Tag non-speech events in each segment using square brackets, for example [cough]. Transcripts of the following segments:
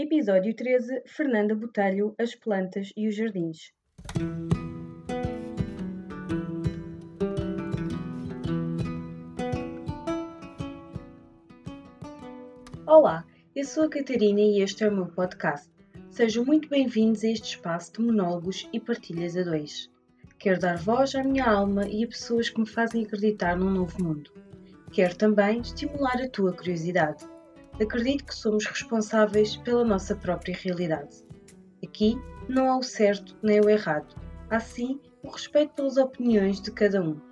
Episódio 13 Fernanda Botelho, As Plantas e os Jardins. Olá, eu sou a Catarina e este é o meu podcast. Sejam muito bem-vindos a este espaço de monólogos e partilhas a dois. Quero dar voz à minha alma e a pessoas que me fazem acreditar num novo mundo. Quero também estimular a tua curiosidade. Acredito que somos responsáveis pela nossa própria realidade. Aqui não há o certo nem o errado, há sim o respeito pelas opiniões de cada um.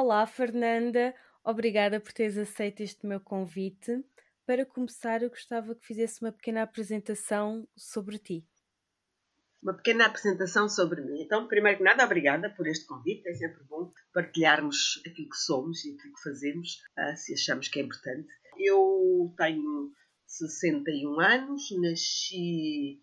Olá, Fernanda. Obrigada por teres aceito este meu convite. Para começar, eu gostava que fizesse uma pequena apresentação sobre ti. Uma pequena apresentação sobre mim. Então, primeiro que nada, obrigada por este convite. É sempre bom partilharmos aquilo que somos e aquilo que fazemos, ah, se achamos que é importante. Eu tenho 61 anos, nasci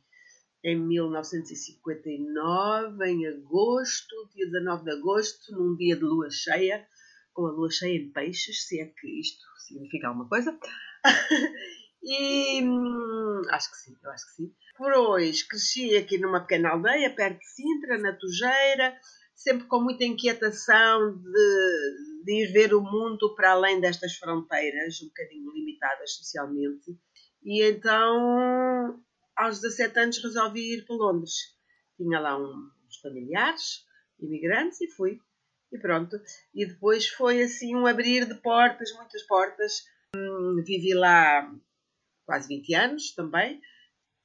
em 1959, em agosto, dia 19 de agosto, num dia de lua cheia, com a lua cheia em peixes, se é que isto significa alguma coisa. [laughs] e hum, acho que sim, eu acho que sim. Depois cresci aqui numa pequena aldeia, perto de Sintra, na Tujeira, sempre com muita inquietação de, de ir ver o mundo para além destas fronteiras, um bocadinho limitadas socialmente. E então aos 17 anos resolvi ir para Londres. Tinha lá uns familiares, imigrantes, e fui. E pronto. E depois foi assim um abrir de portas, muitas portas. Hum, vivi lá quase 20 anos também.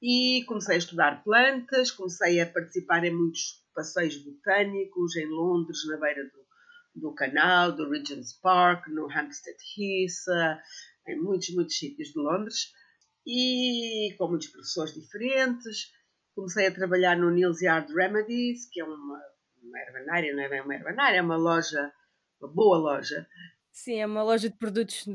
E comecei a estudar plantas, comecei a participar em muitos passeios botânicos em Londres, na beira do, do canal, do Regent's Park, no Hampstead Heath, em muitos, muitos sítios de Londres e com muitos professores diferentes. Comecei a trabalhar no Nils Yard Remedies, que é uma, uma herbanária, não é bem uma herbanária, é uma loja, uma boa loja. Sim, é uma loja de produtos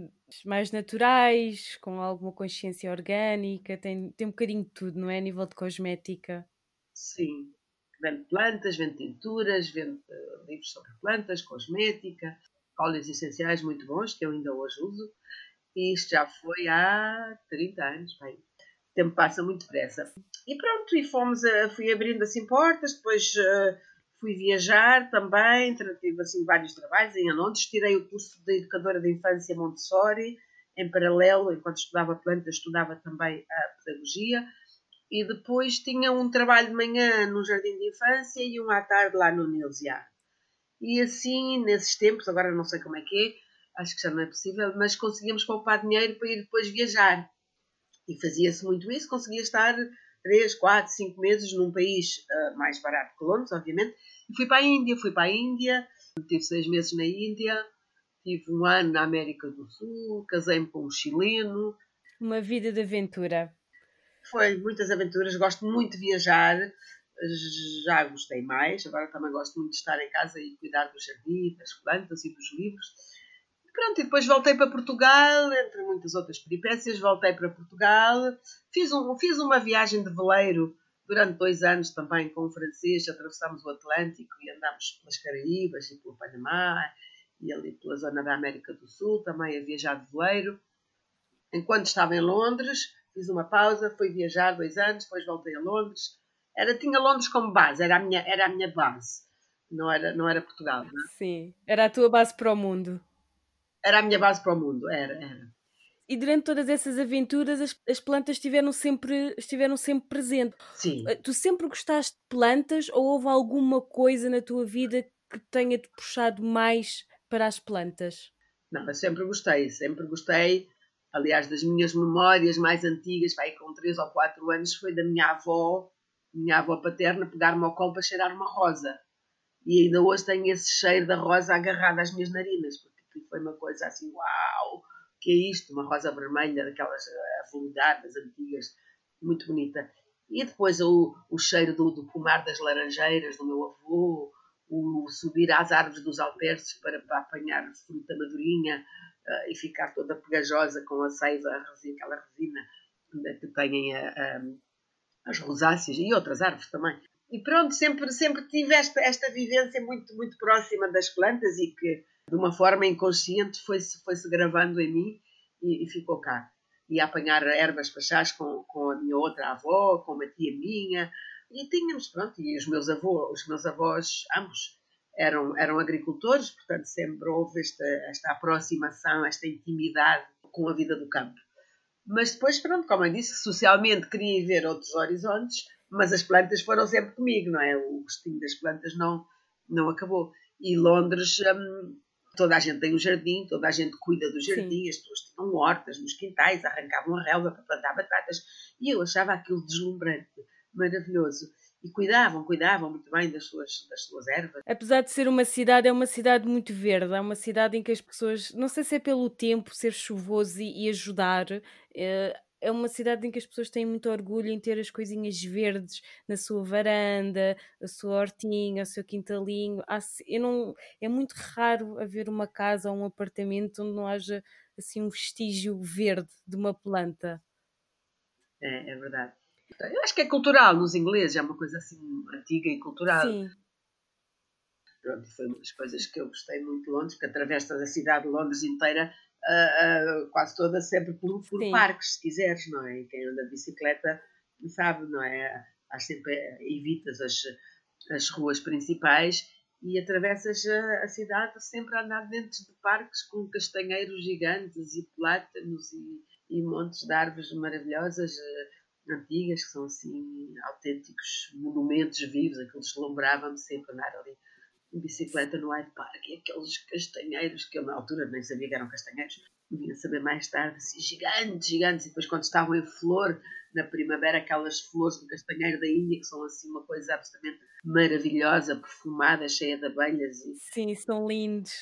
mais naturais, com alguma consciência orgânica, tem, tem um bocadinho de tudo, não é? A nível de cosmética. Sim, vende plantas, vende tinturas, vende uh, livros sobre plantas, cosmética, óleos essenciais muito bons, que eu ainda hoje uso. E isto já foi há 30 anos, bem. O tempo passa muito depressa. E pronto, e fomos, a, fui abrindo assim portas, depois uh, fui viajar também, tive assim vários trabalhos em Londres, tirei o curso de educadora de infância Montessori, em paralelo, enquanto estudava plantas, estudava também a pedagogia, e depois tinha um trabalho de manhã no jardim de infância e um à tarde lá no Nilsiar. E assim, nesses tempos, agora não sei como é que é, acho que já não é possível, mas conseguíamos poupar dinheiro para ir depois viajar. E fazia-se muito isso, conseguia estar 3, 4, 5 meses num país uh, mais barato que Londres, obviamente. E fui para a Índia, fui para a Índia, tive 6 meses na Índia, tive um ano na América do Sul, casei-me com um chileno. Uma vida de aventura. Foi muitas aventuras, gosto muito de viajar, já gostei mais, agora também gosto muito de estar em casa e cuidar do jardim, das plantas e dos livros Pronto, e depois voltei para Portugal, entre muitas outras peripécias, voltei para Portugal, fiz, um, fiz uma viagem de veleiro durante dois anos também com um francês, atravessámos o Atlântico e andámos pelas Caraíbas e pelo Panamá e ali pela zona da América do Sul, também a viajar de veleiro. Enquanto estava em Londres, fiz uma pausa, fui viajar dois anos, depois voltei a Londres. Era, tinha Londres como base, era a minha, era a minha base, não era, não era Portugal. Não é? Sim, era a tua base para o mundo era a minha base para o mundo, era, era. E durante todas essas aventuras as, as plantas estiveram sempre, estiveram sempre presentes. Sim. Eh, tu sempre gostaste de plantas ou houve alguma coisa na tua vida que tenha-te puxado mais para as plantas? Não, eu sempre gostei, sempre gostei. Aliás, das minhas memórias mais antigas, vai com 3 ou 4 anos, foi da minha avó, minha avó paterna, pegar-me ao colo para cheirar uma rosa. E ainda hoje tenho esse cheiro da rosa agarrado às minhas narinas, porque que foi uma coisa assim, uau, que é isto? Uma rosa vermelha, daquelas eh, avoludadas, antigas, muito bonita. E depois o, o cheiro do, do pomar das laranjeiras do meu avô, o subir às árvores dos alperces para, para apanhar fruta madurinha, uh, e ficar toda pegajosa com a seiva, aquela resina que têm a, a, as rosáceas e outras árvores também. E pronto, sempre, sempre tive esta, esta vivência muito, muito próxima das plantas e que, de uma forma inconsciente, foi-se foi -se gravando em mim e, e ficou cá. E apanhar ervas para chás com, com a minha outra avó, com uma tia minha. E tínhamos, pronto, e os meus avós, os meus avós ambos, eram, eram agricultores, portanto sempre houve esta, esta aproximação, esta intimidade com a vida do campo. Mas depois, pronto, como eu disse, socialmente queria ver outros horizontes, mas as plantas foram sempre comigo, não é? O gostinho das plantas não, não acabou. E Londres, hum, toda a gente tem um jardim, toda a gente cuida do jardim, Sim. as pessoas tinham hortas nos quintais, arrancavam a relva para plantar batatas, e eu achava aquilo deslumbrante, maravilhoso e cuidavam, cuidavam muito bem das suas, das suas ervas. Apesar de ser uma cidade, é uma cidade muito verde, é uma cidade em que as pessoas, não sei se é pelo tempo, ser chuvoso e, e ajudar, é, é uma cidade em que as pessoas têm muito orgulho em ter as coisinhas verdes na sua varanda, a sua hortinha, o seu quintalinho. Eu não, é muito raro haver uma casa ou um apartamento onde não haja assim um vestígio verde de uma planta. É, é verdade. Eu acho que é cultural nos ingleses, é uma coisa assim antiga e cultural. Sim. Pronto, foi uma das coisas que eu gostei muito de Londres, porque atravessa a cidade de Londres inteira, uh, uh, quase toda sempre por, por parques, se quiseres, não é? Quem anda de bicicleta sabe, não é? Há sempre, evitas as, as ruas principais e atravessas a, a cidade sempre a andar dentro de parques com castanheiros gigantes e plátanos e, e montes de árvores maravilhosas. Uh, antigas, que são assim autênticos monumentos vivos, aquilo deslumbrava-me sempre andar ali em bicicleta no Hyde Park e aqueles castanheiros que eu na altura nem sabia que eram castanheiros, vinha saber mais tarde, assim, gigantes, gigantes, e depois quando estavam em flor, na primavera, aquelas flores do castanheiro da Índia, que são assim uma coisa absolutamente maravilhosa, perfumada, cheia de abelhas. E... Sim, são lindos.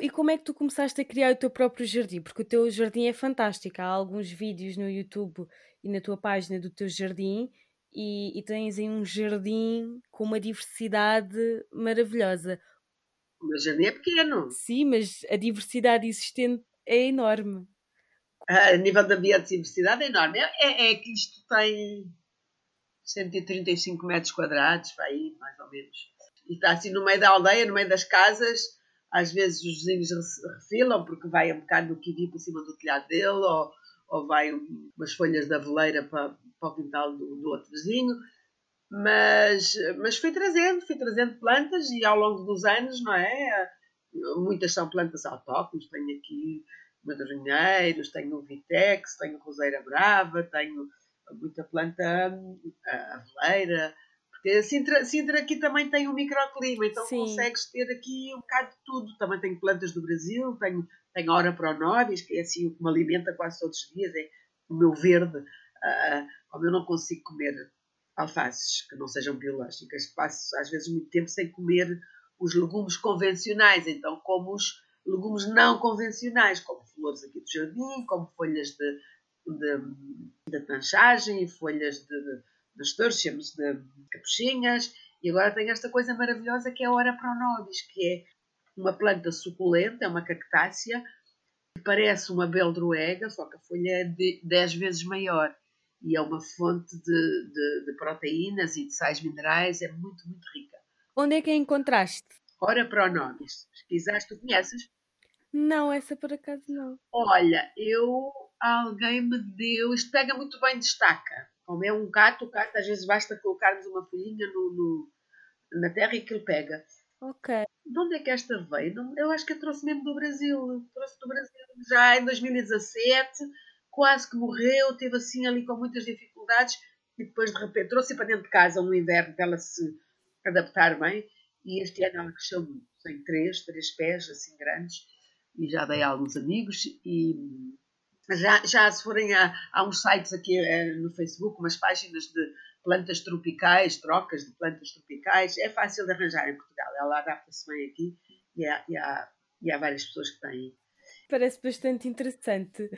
E como é que tu começaste a criar o teu próprio jardim? Porque o teu jardim é fantástico. Há alguns vídeos no YouTube e na tua página do teu jardim e, e tens aí um jardim com uma diversidade maravilhosa. O meu jardim é pequeno. Sim, mas a diversidade existente é enorme. A nível da biodiversidade é enorme. É, é, é que isto tem 135 metros quadrados, para aí, mais ou menos. E está assim no meio da aldeia, no meio das casas às vezes os vizinhos refilam porque vai um bocado do kiwi por cima do telhado dele ou, ou vai umas folhas da veleira para, para o quintal do, do outro vizinho. Mas, mas fui trazendo, fui trazendo plantas e ao longo dos anos, não é? Muitas são plantas autóctones, tenho aqui madrinheiros, tenho vitex, tenho roseira brava, tenho muita planta aveleira, porque Sintra, Sintra aqui também tem um microclima, então Sim. consegues ter aqui um bocado de tudo. Também tenho plantas do Brasil, tenho, tenho Ora Pronobis, que é assim o que me alimenta quase todos os dias, é o meu verde. Uh, como eu não consigo comer alfaces que não sejam biológicas, passo às vezes muito tempo sem comer os legumes convencionais, então como os legumes não convencionais, como flores aqui do jardim, como folhas de, de, de tanchagem folhas de, dos terciums, de capuchinhas, e agora tem esta coisa maravilhosa que é a Ora Pronobis, que é uma planta suculenta, é uma cactácea, que parece uma beldroega, só que a folha é de 10 vezes maior e é uma fonte de, de, de, proteínas e de sais minerais, é muito, muito rica. Onde é que a encontraste? Ora Pronobis. Pesquisaste, tu conheces? Não, essa por acaso não. Olha, eu, alguém me deu, isto pega muito bem de estaca. Como é um gato, o gato às vezes basta colocarmos uma folhinha no, no, na terra e que ele pega. Ok. De onde é que esta veio? Eu acho que eu trouxe mesmo do Brasil. Trouxe do Brasil já em 2017, quase que morreu, teve assim ali com muitas dificuldades e depois de repente trouxe para dentro de casa no inverno para ela se adaptar bem e este ano ela cresceu muito. Tem três, três pés assim grandes e já dei a alguns amigos e já, já se forem a, há uns sites aqui é, no Facebook, umas páginas de plantas tropicais, trocas de plantas tropicais, é fácil de arranjar em Portugal. Ela adapta-se bem aqui e há, e, há, e há várias pessoas que têm. Parece bastante interessante.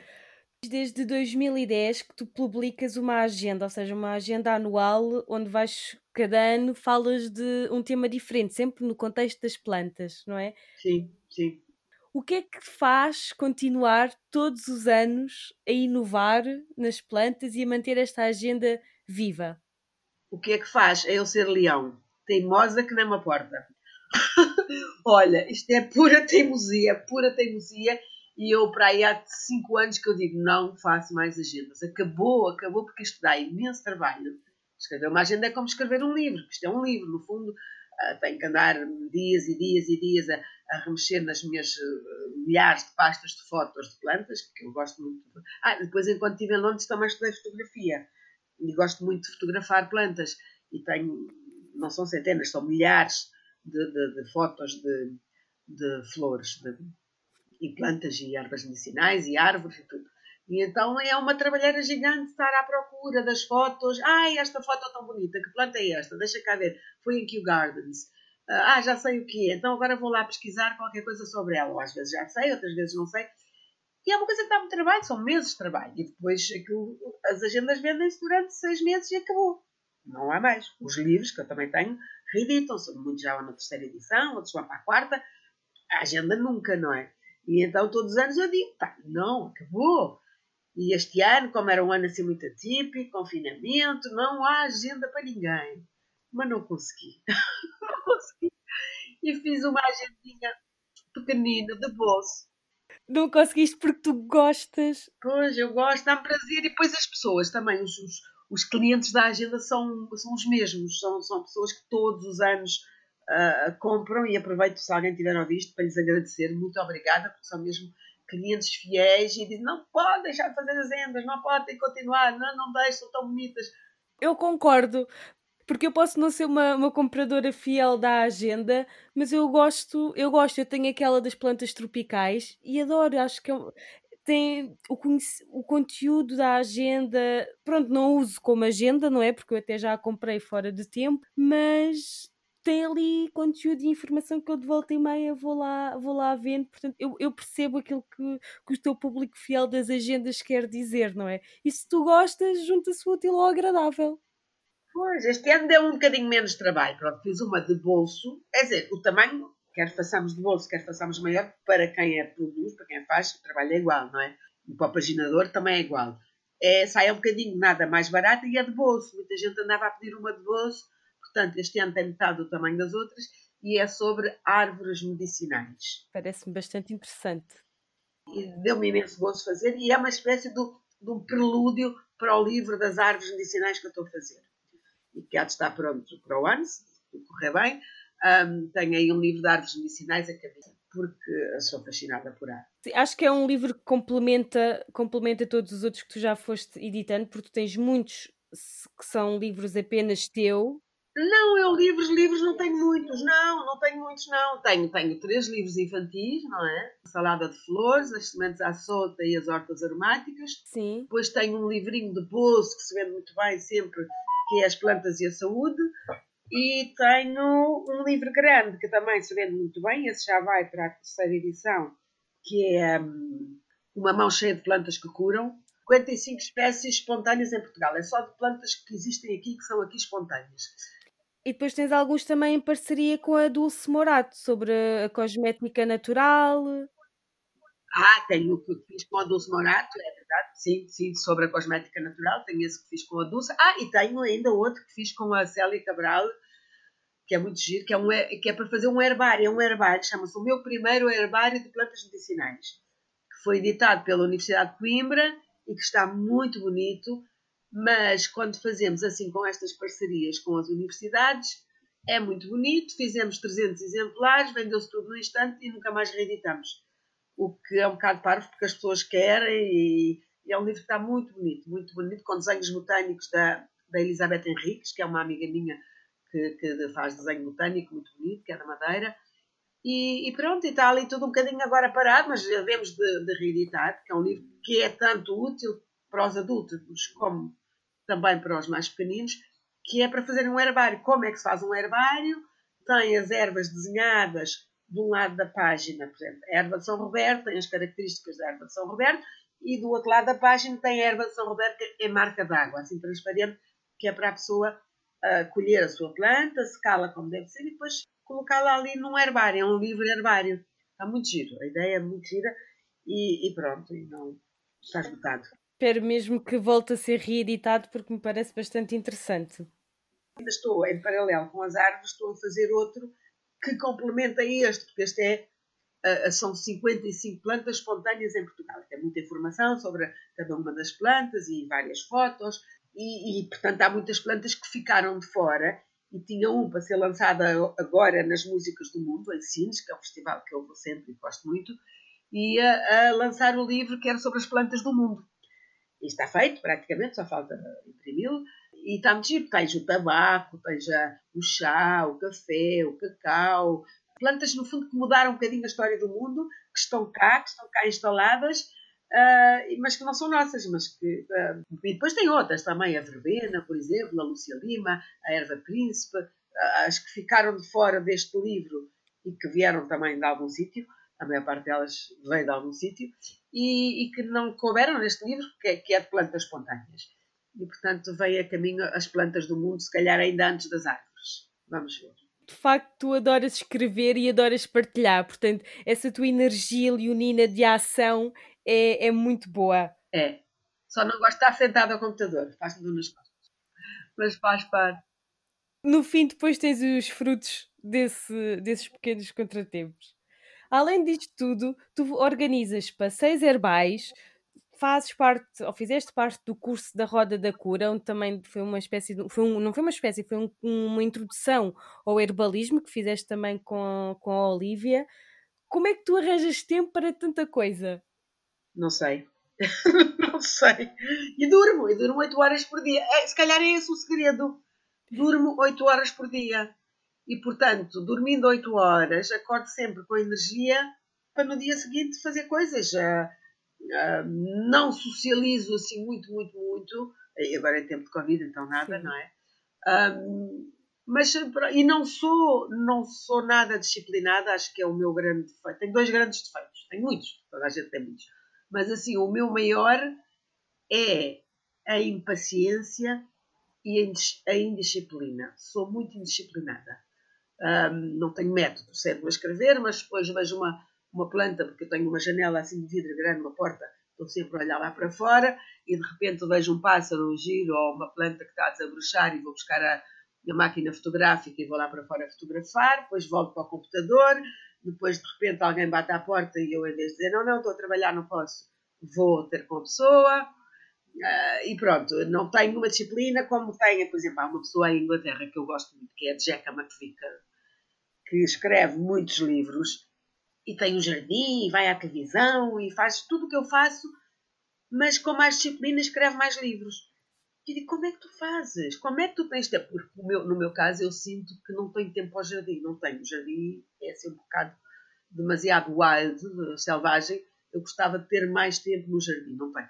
Desde 2010 que tu publicas uma agenda, ou seja, uma agenda anual onde vais, cada ano, falas de um tema diferente, sempre no contexto das plantas, não é? Sim, sim. o que é que faz continuar todos os anos a inovar nas plantas e a manter esta agenda viva? O que é que faz? É eu ser leão, teimosa que nem uma porta. [laughs] Olha, isto é pura teimosia, pura teimosia. E eu, para aí há 5 anos que eu digo, não faço mais agendas. Acabou, acabou, porque isto dá imenso trabalho. Escrever uma agenda é como escrever um livro, isto é um livro, no fundo, uh, tenho que andar dias e dias e dias a, a remexer nas minhas uh, milhares de pastas de fotos de plantas, que eu gosto muito. Ah, depois, enquanto estive em Londres, também estudei fotografia. E gosto muito de fotografar plantas. E tenho, não são centenas, são milhares de, de, de fotos de, de flores de, e plantas e ervas medicinais e árvores e tudo. E então é uma trabalheira gigante estar à procura das fotos. Ai, esta foto é tão bonita, que planta é esta? Deixa cá ver. Foi em Kew Gardens. Ah, já sei o que é. Então agora vou lá pesquisar qualquer coisa sobre ela. Ou às vezes já sei, outras vezes não sei. E é uma coisa que dá muito trabalho, são meses de trabalho. E depois aquilo, as agendas vendem-se durante seis meses e acabou. Não há mais. Os livros, que eu também tenho, reeditam-se. Muitos já vão na terceira edição, outros vão para a quarta. A agenda nunca, não é? E então todos os anos eu digo, pá, não, acabou. E este ano, como era um ano assim muito atípico, confinamento, não há agenda para ninguém. Mas não consegui. [laughs] não consegui. E fiz uma agendinha pequenina de bolso. Não conseguiste porque tu gostas. Pois, eu gosto, dá-me prazer. E depois as pessoas também, os, os, os, clientes da agenda são, são os mesmos. São, são pessoas que todos os anos uh, compram e aproveito se alguém tiver ouvido para lhes agradecer. Muito obrigada, porque são mesmo clientes fiéis e dizem não pode deixar de fazer as vendas, não pode ter que continuar, não, não deixe, são tão bonitas. Eu concordo, porque eu posso não ser uma, uma compradora fiel da agenda, mas eu gosto, eu gosto, eu tenho aquela das plantas tropicais e adoro, acho que é, tem o, o conteúdo da agenda, pronto, não uso como agenda, não é? Porque eu até já a comprei fora de tempo, mas tem ali conteúdo e informação que eu de volta e meia vou lá, vou lá vendo, portanto eu, eu percebo aquilo que, que o teu público fiel das agendas quer dizer, não é? E se tu gostas, junta-se útil ou agradável. Pois, este ano deu um bocadinho menos trabalho. Pronto, fiz uma de bolso. Quer dizer, o tamanho, quer façamos de bolso, quer façamos maior, para quem é produz, para quem faz, o trabalho é igual, não é? E para o paginador também é igual. É, sai um bocadinho nada mais barato e é de bolso. Muita gente andava a pedir uma de bolso Portanto, este ano tem metade do tamanho das outras e é sobre árvores medicinais. Parece-me bastante interessante. E deu-me imenso gosto fazer e é uma espécie de, de um prelúdio para o livro das árvores medicinais que eu estou a fazer. E que há de estar pronto para o ano, se tudo correr bem. Um, tenho aí um livro de árvores medicinais a cabeça, porque sou fascinada por árvores. Acho que é um livro que complementa, complementa todos os outros que tu já foste editando, porque tu tens muitos que são livros apenas teu não, eu livros, livros não tenho muitos, não, não tenho muitos, não. Tenho, tenho três livros infantis, não é? salada de flores, as sementes à solta e as hortas aromáticas. Sim. Depois tenho um livrinho de bolso que se vende muito bem sempre, que é as plantas e a saúde. E tenho um livro grande que também se vende muito bem, esse já vai para a terceira edição, que é um, Uma Mão Cheia de Plantas que Curam. 55 espécies espontâneas em Portugal. É só de plantas que existem aqui, que são aqui espontâneas. E depois tens alguns também em parceria com a Dulce Morato, sobre a cosmética natural. Ah, tenho o que fiz com a Dulce Morato, é verdade, sim, sim, sobre a cosmética natural, tenho esse que fiz com a Dulce. Ah, e tenho ainda outro que fiz com a Célia Cabral, que é muito giro, que é, um, que é para fazer um herbário, é um herbário, chama-se o meu primeiro herbário de plantas medicinais, que foi editado pela Universidade de Coimbra e que está muito bonito mas quando fazemos assim com estas parcerias com as universidades, é muito bonito. Fizemos 300 exemplares, vendeu-se tudo no instante e nunca mais reeditamos. O que é um bocado parvo porque as pessoas querem e, e é um livro que está muito bonito, muito bonito, com desenhos botânicos da, da Elizabeth Henriques, que é uma amiga minha que, que faz desenho botânico muito bonito, que é da Madeira. E, e, pronto, e está ali tudo um bocadinho agora parado, mas devemos de, de reeditar, porque é um livro que é tanto útil para os adultos como também para os mais pequeninos, que é para fazer um herbário. Como é que se faz um herbário? Tem as ervas desenhadas de um lado da página, por exemplo, a erva de São Roberto tem as características da erva de São Roberto e do outro lado da página tem a erva de São Roberto em é marca d'água, assim transparente, que é para a pessoa uh, colher a sua planta, secá-la como deve ser e depois colocá-la ali num herbário, é um livre herbário. Está muito giro, a ideia é muito gira e, e pronto, e não está esgotado. Espero mesmo que volte a ser reeditado porque me parece bastante interessante. Ainda estou, em paralelo com as árvores, estou a fazer outro que complementa este, porque este é Uh, são 55 plantas espontâneas em Portugal. Tem muita informação sobre cada uma das plantas e várias fotos, e, e, portanto há muitas plantas que ficaram de fora. E tinha um para ser lançado agora nas Músicas do Mundo, em Sines, que é um festival que eu vou sempre e gosto muito, e a, a lançar o livro que era sobre as plantas do mundo. E está feito, praticamente, só falta imprimi-lo. E está muito giro. Tens o tabaco, tens o chá, o café, o cacau. Plantas, no fundo, que mudaram um bocadinho a história do mundo, que estão cá, que estão cá instaladas, uh, mas que não são nossas. Mas que, uh, e depois tem outras também, a verbena, por exemplo, a Lúcia Lima, a erva príncipe, uh, as que ficaram de fora deste livro e que vieram também de algum sítio a maior parte delas veio de algum sítio, e, e, que não couberam neste livro, que é, que é, de plantas espontâneas. E, portanto, veio a caminho as plantas do mundo, se calhar ainda antes das árvores. Vamos ver. De facto, tu adoras escrever e adoras partilhar, portanto, essa tua energia leonina de ação é, é muito boa. É. Só não gosto de estar sentado ao computador, faz-me dor nas costas. Mas faz parte. No fim, depois tens os frutos desse, desses pequenos contratempos. Além disto tudo, tu organizas passeios herbais, fazes parte, ou fizeste parte do curso da Roda da Cura, onde também foi uma espécie, de, foi um, não foi uma espécie, foi um, uma introdução ao herbalismo que fizeste também com, com a Olivia. Como é que tu arranjas tempo para tanta coisa? Não sei. [laughs] não sei. E durmo, e durmo 8 horas por dia. É, se calhar é esse o segredo. Durmo 8 horas por dia. E, portanto, dormindo 8 horas, acordo sempre com energia para no dia seguinte fazer coisas. Não socializo assim muito, muito, muito. E agora é tempo de Covid, então nada, Sim. não é? Um, mas, e não sou, não sou nada disciplinada, acho que é o meu grande defeito. Tenho dois grandes defeitos, tenho muitos, toda a gente tem muitos. Mas assim, o meu maior é a impaciência e a indisciplina. Sou muito indisciplinada. Um, não tenho método certo para escrever, mas depois vejo uma, uma planta, porque eu tenho uma janela assim de vidro grande, uma porta, estou sempre a olhar lá para fora e de repente vejo um pássaro, um giro ou uma planta que está a desabrochar e vou buscar a, a máquina fotográfica e vou lá para fora fotografar, depois volto para o computador, depois de repente alguém bate à porta e eu em vez de dizer não, não, estou a trabalhar, não posso, vou ter com a pessoa. Uh, e pronto, não tenho uma disciplina como tenho, por exemplo, há uma pessoa em Inglaterra que eu gosto muito, que é a Jacka McVicker, que escreve muitos livros e tem um jardim e vai à televisão e faz tudo o que eu faço, mas com mais disciplina escreve mais livros. E digo, como é que tu fazes? Como é que tu tens tempo? Porque no meu, caso eu sinto que não tenho tempo ao jardim, não tenho. O jardim é assim um bocado demasiado wild, selvagem. Eu gostava de ter mais tempo no jardim, não tenho.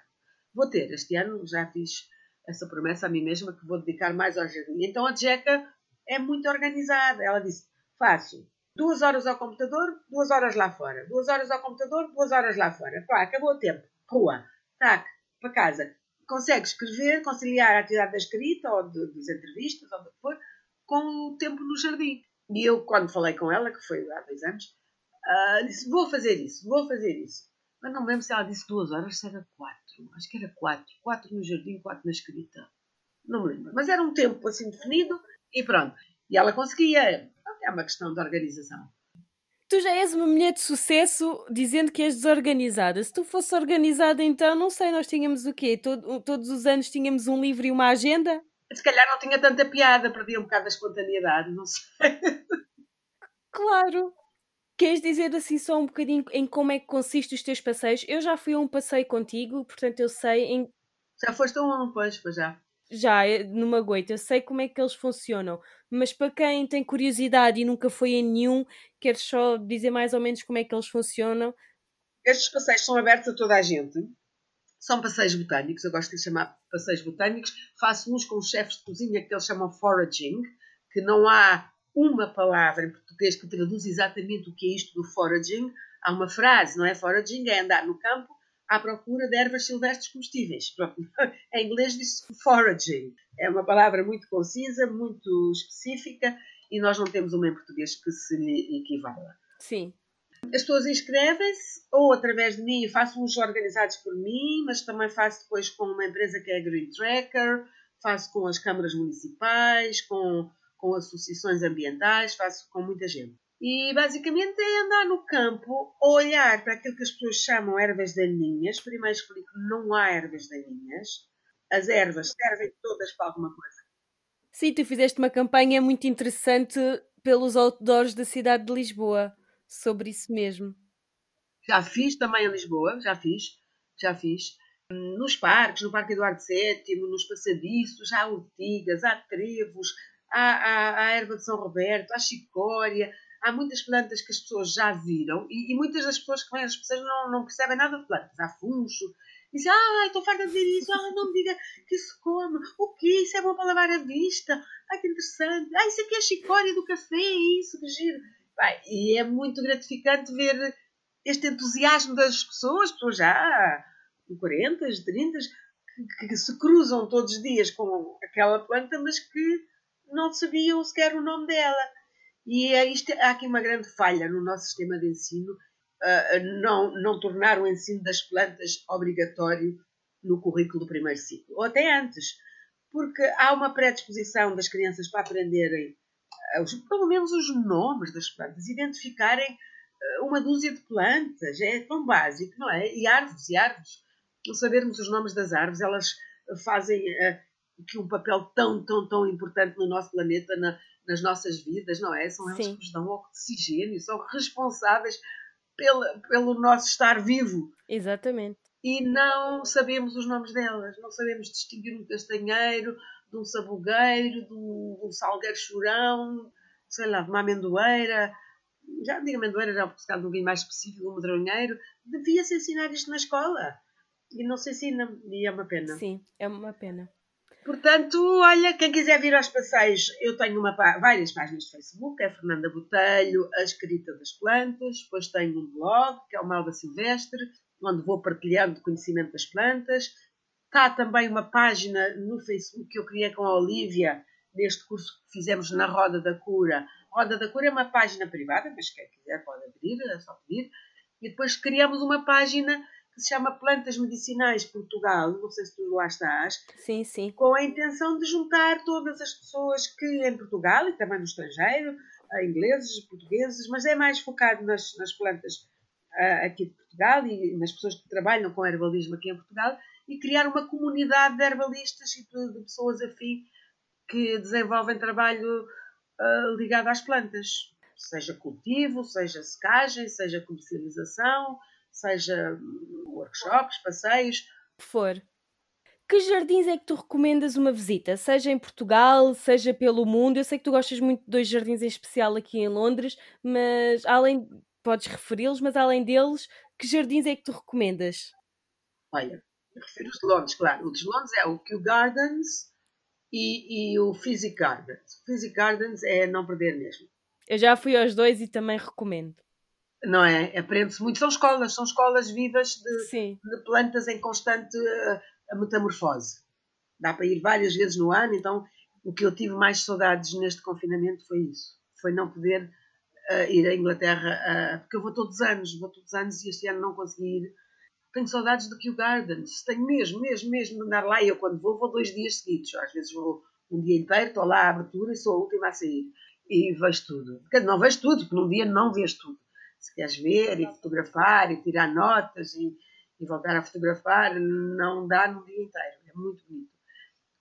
Vou ter, este ano já fiz essa promessa a mim mesma que vou dedicar mais ao jardim. Então a Jeca é muito organizada. Ela disse: faço duas horas ao computador, duas horas lá fora. Duas horas ao computador, duas horas lá fora. Pá, acabou o tempo. Rua. Tac, para casa. Consegue escrever, conciliar a atividade da escrita ou de, das entrevistas ou do que for, com o tempo no jardim. E eu, quando falei com ela, que foi há dois anos, uh, disse: Vou fazer isso, vou fazer isso. Mas não lembro se ela disse duas horas, se era quatro. Acho que era quatro. Quatro no jardim, quatro na escrita. Não me lembro. Mas era um tempo assim definido e pronto. E ela conseguia. É uma questão de organização. Tu já és uma mulher de sucesso dizendo que és desorganizada. Se tu fosse organizada, então, não sei, nós tínhamos o quê? Todo, todos os anos tínhamos um livro e uma agenda? Se calhar não tinha tanta piada, perdia um bocado a espontaneidade, não sei. Claro. Queres dizer assim só um bocadinho em como é que consiste os teus passeios? Eu já fui a um passeio contigo, portanto eu sei em. Já foste a um, pois, pois já já eh, numa goita, eu sei como é que eles funcionam, mas para quem tem curiosidade e nunca foi em nenhum, queres só dizer mais ou menos como é que eles funcionam? Estes passeios são abertos a toda a gente. São passeios botânicos, eu gosto de chamar passeios botânicos. Faço uns com os chefes de cozinha que eles chamam foraging, que não há uma palavra em português que traduz exatamente o que é isto do foraging. Há uma frase, não é? Foraging é andar no campo à procura de ervas silvestres comestíveis. [laughs] em inglês diz foraging. É uma palavra muito concisa, muito específica e nós não temos uma em português que se lhe equivala. Sim. as pessoas inscrevem-se ou através de mim, faço uns organizados por mim, mas também faço depois com uma empresa que é a Green Tracker, faço com as câmaras municipais, com, com associações ambientais, faço com muita gente. E basicamente é andar no campo, olhar para aquilo que as pessoas chamam ervas daninhas. Primeiro explico que não há ervas daninhas. As ervas servem todas para alguma coisa. Sim, tu fizeste uma campanha muito interessante pelos outdoors da cidade de Lisboa sobre isso mesmo. Já fiz também em Lisboa, já fiz, já fiz. Nos parques, no Parque Eduardo VII, nos passadiços, há urtigas, há trevos, há, há, há erva de São Roberto, há chicória, há muitas plantas que as pessoas já viram e, e muitas das pessoas que vêm às pessoas não, não percebem nada de plantas. Há funcho, dizem, ah, estou farta de dizer isso, ah, não me diga que isso come, o que Isso é bom para lavar a vista, ai que interessante, ah, isso aqui é chicória do café, isso, que giro. Bem, e é muito gratificante ver este entusiasmo das pessoas, pessoas já com 40, 30, que, que se cruzam todos os dias com aquela planta, mas que não sabiam sequer o nome dela. E é isto, há aqui uma grande falha no nosso sistema de ensino, uh, não, não tornar o ensino das plantas obrigatório no currículo do primeiro ciclo, ou até antes, porque há uma predisposição das crianças para aprenderem os, pelo menos os nomes das plantas, identificarem uh, uma dúzia de plantas, é tão básico, não é? E árvores, e árvores. Não sabermos os nomes das árvores, elas fazem que um papel tão, tão, tão importante no nosso planeta, na, nas nossas vidas, não é? São elas Sim. que nos dão oxigênio, são [laughs] responsáveis pela, pelo nosso estar vivo. Exatamente. E não sabemos os nomes delas, não sabemos distinguir um castanheiro de um sabugueiro, de um, de um salgueiro chorão, sei lá, de uma amendoeira. Já digo amendoeira, já porque se um bocadinho mais específico, um medronheiro. Devia-se ensinar isto na escola. E não se ensina, e é uma pena. Sim, é uma pena. Portanto, olha, quem quiser vir aos passeios, eu tenho uma, várias páginas de Facebook, é Fernanda Botelho, a escrita das plantas, depois tenho um blog, que é o Malva Silvestre, onde vou partilhando conhecimento das plantas. Está também uma página no Facebook que eu criei com a Olivia, neste curso que fizemos na Roda da Cura. Roda da Cura é uma página privada, mas quem quiser pode abrir, é só pedir. E depois criamos uma página que se chama Plantas Medicinais Portugal, não sei se tu lá estás. Sim, sim. Com a intenção de juntar todas as pessoas que em Portugal e também no estrangeiro, ingleses, portugueses, mas é mais focado nas, nas plantas uh, aqui de Portugal e nas pessoas que trabalham com herbalismo aqui em Portugal e criar uma comunidade de herbalistas e de, de pessoas afim que desenvolvem trabalho uh, ligado às plantas, seja cultivo, seja secagem, seja comercialização, seja workshops, passeios. que for. Que jardins é que tu recomendas uma visita? Seja em Portugal, seja pelo mundo. Eu sei que tu gostas muito de dois jardins em especial aqui em Londres, mas além. Podes referi-los, mas além deles, que jardins é que tu recomendas? Olha, eu refiro os de Londres, claro. O de Londres é o Kew Gardens e, e o Physic Gardens. O Physic Gardens é não perder mesmo. Eu já fui aos dois e também recomendo não é? Aprende-se muito. São escolas, são escolas vivas de, de plantas em constante uh, metamorfose. Dá para ir várias vezes no ano, então o que eu tive mais saudades neste confinamento foi isso. Foi não poder uh, ir à Inglaterra, uh, porque eu vou todos os anos, vou todos os anos e este ano não consegui ir. Tenho saudades do Kew Gardens, tenho mesmo, mesmo, mesmo de andar lá. E eu, quando vou, vou dois dias seguidos. Às vezes vou um dia inteiro, estou lá à abertura e sou a última a sair. E vejo tudo. Não vejo tudo, porque num dia não vês tudo se queres ver e fotografar e tirar notas e, e voltar a fotografar, não dá num dia inteiro. É muito bonito.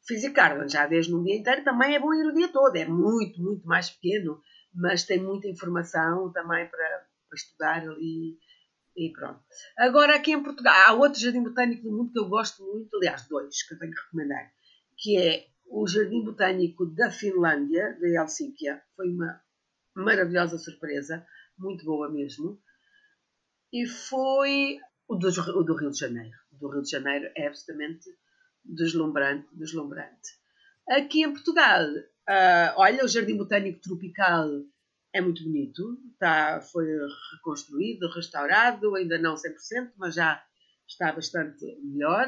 Fisicardan, já vês num dia inteiro, também é bom ir o dia todo. É muito, muito mais pequeno, mas tem muita informação também para, para estudar ali. E pronto. Agora, aqui em Portugal, há outro jardim botânico do mundo que eu gosto muito, aliás, dois que eu tenho que recomendar, que é o Jardim Botânico da Finlândia, de Helsínquia. Foi uma maravilhosa surpresa muito boa mesmo. E foi o do, o do Rio de Janeiro. O do Rio de Janeiro é absolutamente deslumbrante, deslumbrante. Aqui em Portugal, uh, olha, o Jardim Botânico Tropical é muito bonito, está, foi reconstruído, restaurado, ainda não 100%, mas já está bastante melhor.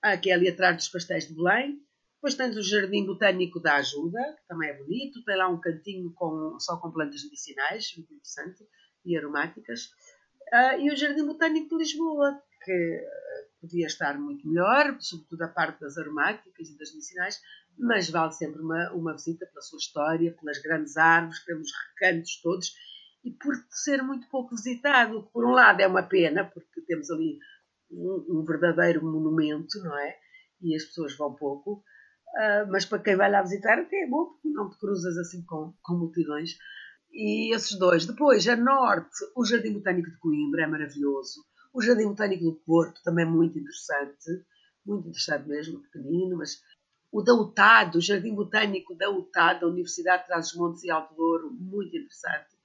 Aqui é ali atrás dos pastéis de Belém. Depois tens o Jardim Botânico da Ajuda, que também é bonito, tem lá um cantinho com, só com plantas medicinais, muito interessante. e aromáticas. Uh, e o Jardim Botânico de Lisboa, que podia estar muito melhor, sobretudo a parte das aromáticas e das medicinais, mas vale sempre uma, uma visita pela sua história, pelas grandes árvores, pelos recantos todos e por ser muito pouco visitado. Por um lado é uma pena, porque temos ali um, um verdadeiro monumento, não é? E as pessoas vão pouco. Uh, mas para quem vai lá visitar até é bom, porque não te cruzas assim com, com multidões. E esses dois. Depois, a norte, o Jardim Botânico de Coimbra é maravilhoso. O Jardim Botânico do Porto também é muito interessante. Muito interessante mesmo, pequenino, mas o da UTAD, o Jardim Botânico da UTAD, da Universidade de Trás-os-Montes e Alto Douro, muito interessante.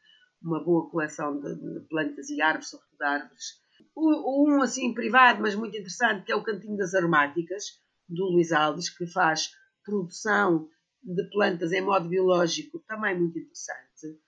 Uma boa coleção de, de plantas e árvores, sobretudo árvores. O, um, assim, privado, mas muito interessante, que é o Cantinho das Aromáticas, do Luís Alves, que faz produção de plantas em modo biológico, também muito interessante.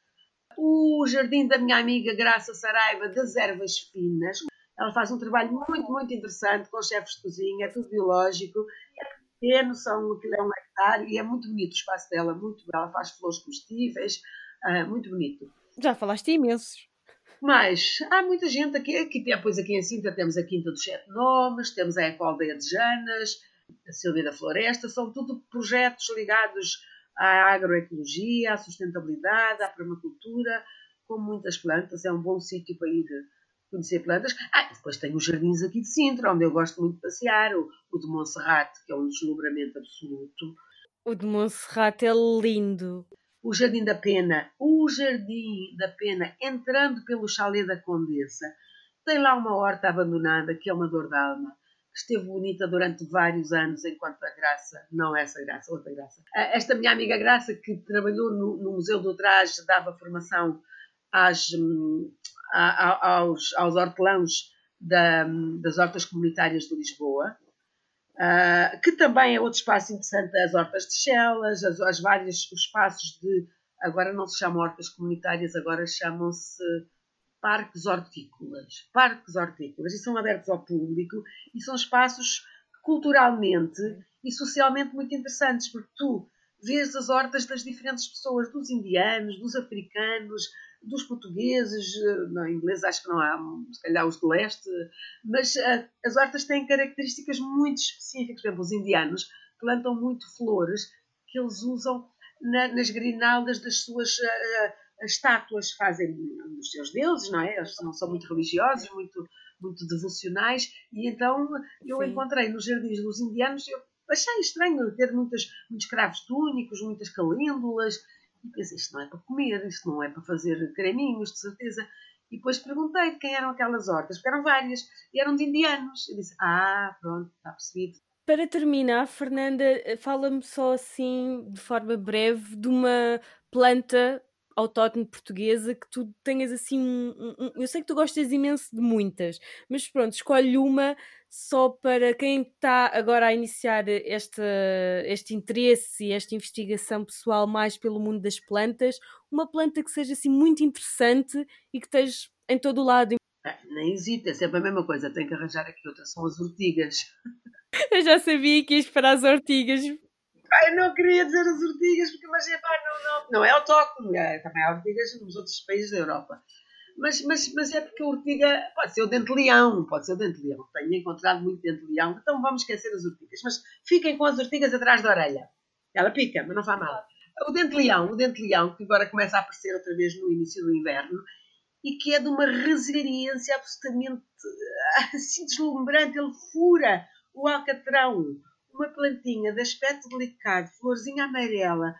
O jardim da minha amiga Graça Saraiva, das ervas finas. Ela faz um trabalho muito, muito interessante com chefes de cozinha, é tudo biológico, é pequeno, são, aquilo é um hectare e é muito bonito o espaço dela, muito belo. Ela faz flores comestíveis, uh, muito bonito. Já falaste imensos. Mas há muita gente aqui, aqui depois aqui em Sintra temos a Quinta dos Sete Nomes, temos a Ecoaldeia de Janas, a Silvia da Floresta, são tudo projetos ligados à agroecologia, à sustentabilidade, à permacultura, com muitas plantas. É um bom sítio para ir conhecer plantas. Ah, depois tem os jardins aqui de Sintra, onde eu gosto muito de passear, o, o de Monserrate, que é um deslumbramento absoluto. O de Monserrate é lindo. O Jardim da Pena, o Jardim da Pena, entrando pelo Chalé da Condessa, tem lá uma horta abandonada que é uma dor de alma. Que esteve bonita durante vários anos, enquanto a Graça, não essa Graça, outra Graça. Esta minha amiga Graça, que trabalhou no, no Museu do Traje, dava formação às, hum, aos, aos hortelãos da, das hortas comunitárias de Lisboa, uh, que também é outro espaço interessante, as hortas de Chelas, as, as vários espaços de, agora não se chamam hortas comunitárias, agora chamam-se parques hortícolas. Parques hortícolas, e são abertos ao público, e são espaços culturalmente e socialmente muito interessantes, porque tu vês as hortas das diferentes pessoas, dos indianos, dos africanos, dos portugueses, eh, não, inglês acho que não há, se calhar os do leste, mas uh, as hortas têm características muito específicas. Por exemplo, os indianos plantam muito flores que eles usam na, nas grinaldas das suas uh, estátuas, fazem dos seus deuses, não é? Eles não são muito religiosos, muito, muito devocionais, e então eu Sim. encontrei nos jardins dos indianos, eu achei estranho ter muitas, muitos cravos túnicos, muitas calêndulas, e pensei, isto não é para comer, isto não é para fazer creminhos, de certeza. E depois perguntei de quem eram aquelas hortas, porque eram várias, e eram de indianos. Eu disse, ah, pronto, está percebido. Para terminar, Fernanda, fala-me só assim, de forma breve, de uma planta autóctone portuguesa que tu tenhas assim um, um, eu sei que tu gostas imenso de muitas, mas pronto, escolhe uma só para quem está agora a iniciar este, este interesse e esta investigação pessoal mais pelo mundo das plantas, uma planta que seja assim muito interessante e que esteja em todo o lado. Ah, nem hesita, é sempre a mesma coisa, tem que arranjar aqui outra, são as ortigas. [laughs] Eu já sabia que ias para as ortigas, eu não queria dizer as ortigas, porque, mas epá, não, não, não é autóctone, é, também há ortigas nos outros países da Europa. Mas, mas, mas é porque a ortiga pode ser o dente-leão, pode ser o dente-leão. Tenho encontrado muito dente-leão, então vamos esquecer as ortigas. Mas fiquem com as ortigas atrás da orelha. Ela pica, mas não faz mal. O dente-leão, o dente-leão, que agora começa a aparecer outra vez no início do inverno, e que é de uma resiliência absolutamente [laughs] assim deslumbrante. Ele fura o alcatrão, uma plantinha de aspecto delicado, florzinha amarela,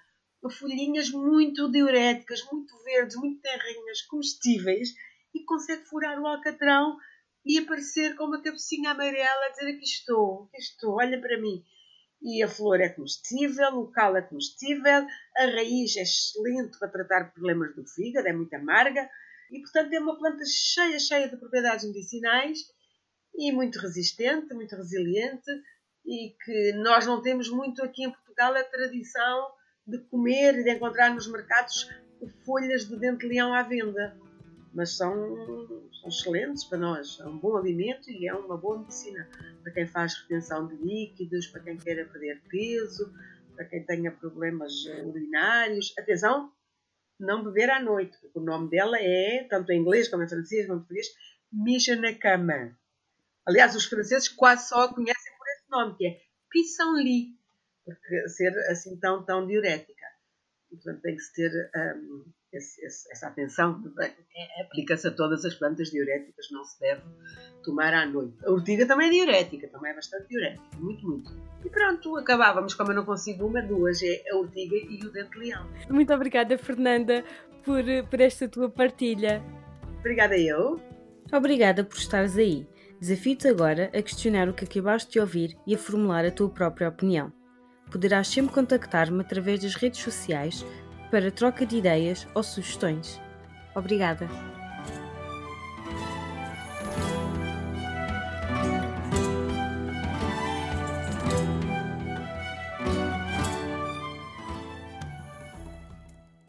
folhinhas muito diuréticas, muito verdes, muito terrinhas, comestíveis, e consegue furar o alcatrão e aparecer com uma cabecinha amarela a dizer aqui estou, aqui estou, olha para mim. E a flor é comestível, o cal é comestível, a raiz é excelente para tratar problemas do fígado, é muito amarga, e portanto é uma planta cheia, cheia de propriedades medicinais e muito resistente, muito resiliente, e que nós não temos muito aqui em Portugal a tradição de comer e de encontrar nos mercados folhas de dente-leão à venda. Mas são, são excelentes para nós. É um bom alimento e é uma boa medicina para quem faz retenção de líquidos, para quem queira perder peso, para quem tenha problemas urinários. Atenção, não beber à noite. O nome dela é, tanto em inglês como em francês como em português, mija na cama. Aliás, os franceses quase só a conhecem nome, que é pissenlit, porque ser assim tão, tão diurética. portanto, tem que se ter um, esse, esse, essa atenção. É, aplica-se a todas as plantas diuréticas, não se deve tomar à noite. A ortiga também é diurética, também é bastante diurética, muito, muito. E pronto, acabávamos. Como eu não consigo uma, duas é a ortiga e o dente-leão. Muito obrigada, Fernanda, por, por esta tua partilha. Obrigada eu. Obrigada por estares aí. Desafio-te agora a questionar o que acabaste de ouvir e a formular a tua própria opinião. Poderás sempre contactar-me através das redes sociais para troca de ideias ou sugestões. Obrigada!